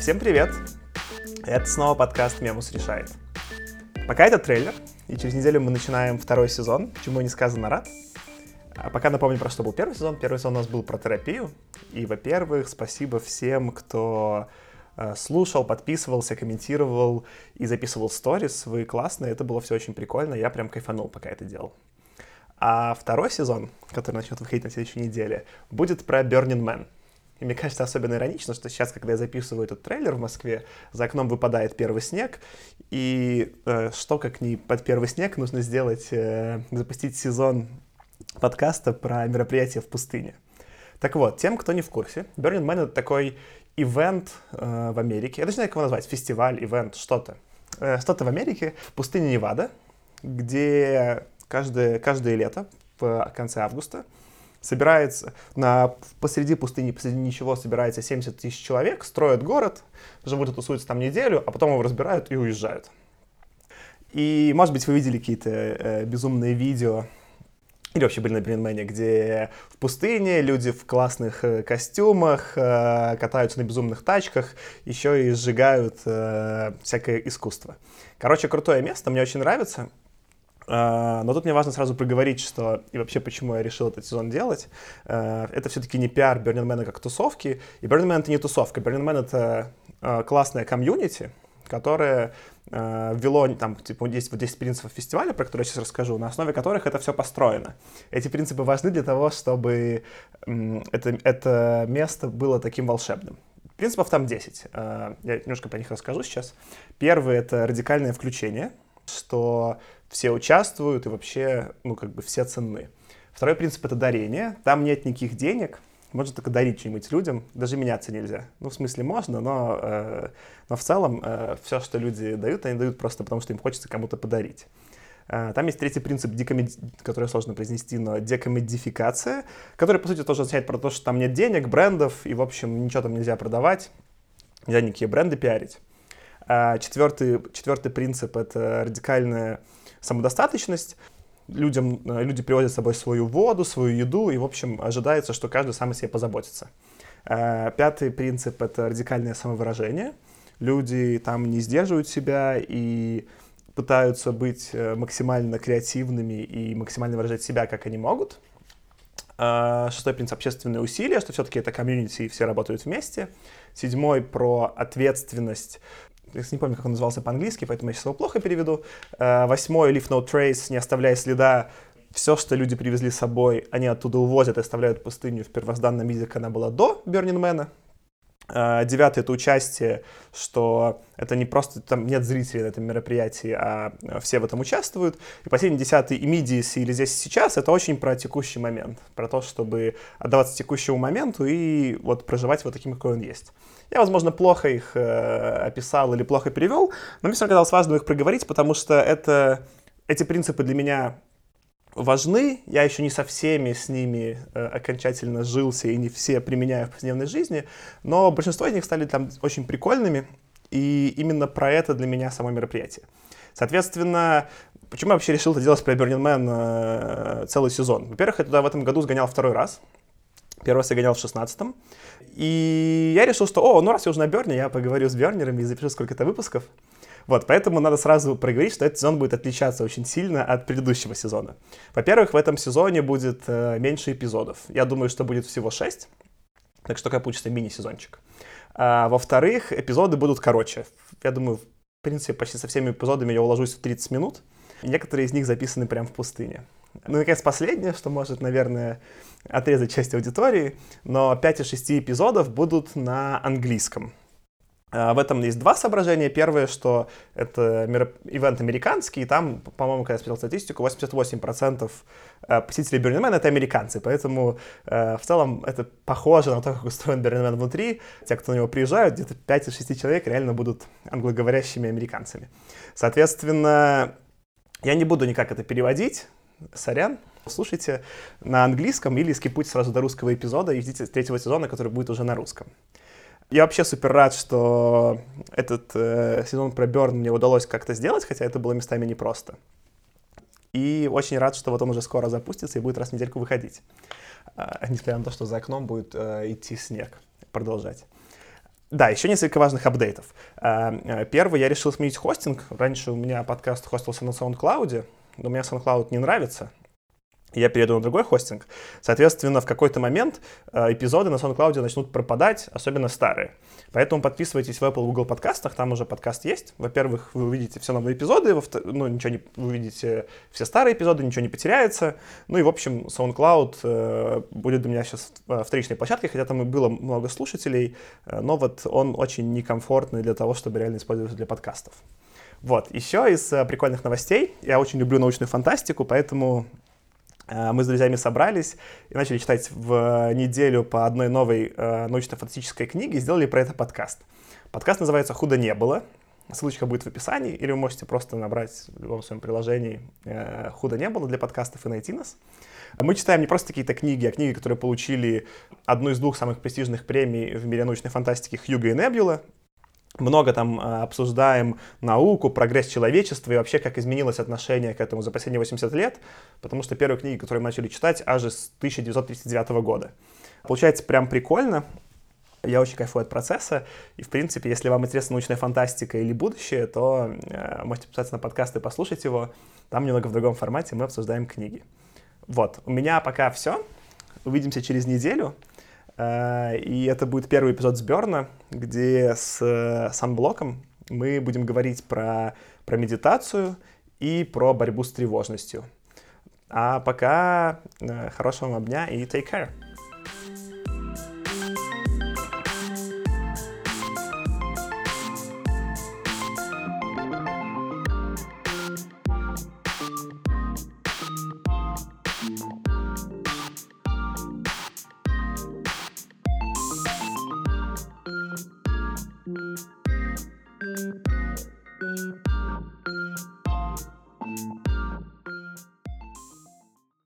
Всем привет! Это снова подкаст «Мемус решает». Пока это трейлер, и через неделю мы начинаем второй сезон, чему не сказано рад. А пока напомню, про что был первый сезон. Первый сезон у нас был про терапию. И, во-первых, спасибо всем, кто э, слушал, подписывался, комментировал и записывал сторис. Вы классные, это было все очень прикольно. Я прям кайфанул, пока это делал. А второй сезон, который начнет выходить на следующей неделе, будет про Burning Man. И мне кажется особенно иронично, что сейчас, когда я записываю этот трейлер в Москве, за окном выпадает первый снег, и э, что как не под первый снег нужно сделать, э, запустить сезон подкаста про мероприятия в пустыне. Так вот, тем, кто не в курсе, Burning Man — это такой ивент э, в Америке. Я даже не знаю, как его назвать. Фестиваль, ивент, что-то. Э, что-то в Америке, в пустыне Невада, где каждое, каждое лето в конце августа собирается на, посреди пустыни, посреди ничего собирается 70 тысяч человек, строят город, живут и тусуются там неделю, а потом его разбирают и уезжают. И, может быть, вы видели какие-то э, безумные видео или вообще были на Бринмене, где в пустыне люди в классных э, костюмах э, катаются на безумных тачках, еще и сжигают э, всякое искусство. Короче, крутое место, мне очень нравится. Uh, но тут мне важно сразу проговорить, что и вообще почему я решил этот сезон делать. Uh, это все-таки не пиар Man как тусовки. И Man это не тусовка. Man это uh, классная комьюнити, которое э, ввело, там, типа, есть вот 10 принципов фестиваля, про которые я сейчас расскажу, на основе которых это все построено. Эти принципы важны для того, чтобы это, это место было таким волшебным. Принципов там 10. Э, я немножко про них расскажу сейчас. Первый — это радикальное включение, что все участвуют и вообще, ну, как бы все ценны. Второй принцип — это дарение. Там нет никаких денег — можно только дарить что-нибудь людям, даже меняться нельзя. Ну, в смысле, можно, но, э, но в целом э, все, что люди дают, они дают просто потому, что им хочется кому-то подарить. Э, там есть третий принцип, декомед... который сложно произнести, но декомедификация, который, по сути, тоже означает про то, что там нет денег, брендов, и, в общем, ничего там нельзя продавать, нельзя никакие бренды пиарить. Э, четвертый, четвертый принцип — это радикальная самодостаточность людям, э, люди привозят с собой свою воду, свою еду, и, в общем, ожидается, что каждый сам о себе позаботится. Э, пятый принцип — это радикальное самовыражение. Люди там не сдерживают себя и пытаются быть э, максимально креативными и максимально выражать себя, как они могут. Шестой принцип — общественные усилия, что все-таки это комьюнити, и все работают вместе. Седьмой — про ответственность я не помню, как он назывался по-английски, поэтому я сейчас его плохо переведу. Э, восьмой Leave No Trace, не оставляя следа. Все, что люди привезли с собой, они оттуда увозят и оставляют пустыню в первозданном виде, она была до Burning Э, девятый — это участие, что это не просто, там нет зрителей на этом мероприятии, а все в этом участвуют. И последний, десятый, immediacy или здесь сейчас, это очень про текущий момент, про то, чтобы отдаваться текущему моменту и вот проживать его таким, какой он есть. Я, возможно, плохо их э, описал или плохо перевел, но мне все равно казалось важным их проговорить, потому что это, эти принципы для меня важны. Я еще не со всеми с ними э, окончательно жился и не все применяю в повседневной жизни, но большинство из них стали там очень прикольными, и именно про это для меня само мероприятие. Соответственно, почему я вообще решил это делать про Burning Man э, целый сезон? Во-первых, я туда в этом году сгонял второй раз. Первый раз я гонял в 16-м. И я решил, что, о, ну раз я уже на Берне, я поговорю с Бернерами и запишу сколько-то выпусков. Вот, поэтому надо сразу проговорить, что этот сезон будет отличаться очень сильно от предыдущего сезона. Во-первых, в этом сезоне будет э, меньше эпизодов. Я думаю, что будет всего 6, так что такой получится мини-сезончик. А, во-вторых, эпизоды будут короче. Я думаю, в принципе, почти со всеми эпизодами я уложусь в 30 минут. И некоторые из них записаны прямо в пустыне. Ну, наконец, последнее, что может, наверное, отрезать часть аудитории, но 5 из 6 эпизодов будут на английском. А, в этом есть два соображения. Первое, что это ивент американский, и там, по-моему, когда я смотрел статистику, 88% э, посетителей Man — это американцы, поэтому э, в целом это похоже на то, как устроен Man внутри. Те, кто на него приезжают, где-то 5 из 6 человек реально будут англоговорящими американцами. Соответственно, я не буду никак это переводить, сорян, слушайте на английском или скипуйте сразу до русского эпизода и ждите третьего сезона, который будет уже на русском. Я вообще супер рад, что этот э, сезон про Берн мне удалось как-то сделать, хотя это было местами непросто. И очень рад, что вот он уже скоро запустится и будет раз в недельку выходить. Э, несмотря на то, что за окном будет э, идти снег. Продолжать. Да, еще несколько важных апдейтов. Э, первый, я решил сменить хостинг. Раньше у меня подкаст хостился на SoundCloud, но мне SoundCloud не нравится я перейду на другой хостинг. Соответственно, в какой-то момент э, эпизоды на SoundCloud начнут пропадать, особенно старые. Поэтому подписывайтесь в Apple Google подкастах, там уже подкаст есть. Во-первых, вы увидите все новые эпизоды, ну, ничего не, вы увидите все старые эпизоды, ничего не потеряется. Ну и, в общем, SoundCloud э, будет для меня сейчас вторичной площадкой, хотя там и было много слушателей, э, но вот он очень некомфортный для того, чтобы реально использоваться для подкастов. Вот, еще из э, прикольных новостей. Я очень люблю научную фантастику, поэтому Э, мы с друзьями собрались и начали читать в неделю по одной новой э, научно-фантастической книге и сделали про это подкаст. Подкаст называется «Худо не было». Ссылочка будет в описании, или вы можете просто набрать в любом своем приложении э, «Худо не было» для подкастов и найти нас. Мы читаем не просто какие-то книги, а книги, которые получили одну из двух самых престижных премий в мире научной фантастики «Хьюго и Небюла» много там а, обсуждаем науку, прогресс человечества и вообще, как изменилось отношение к этому за последние 80 лет, потому что первые книги, которые мы начали читать, аж с 1939 года. Получается прям прикольно, я очень кайфую от процесса, и, в принципе, если вам интересна научная фантастика или будущее, то э, можете подписаться на подкаст и послушать его. Там немного в другом формате мы обсуждаем книги. Вот, у меня пока все. Увидимся через неделю. Э, и это будет первый эпизод с Берна, где с э, Санблоком мы будем говорить про, про медитацию и про борьбу с тревожностью. А пока э, хорошего вам дня и take care.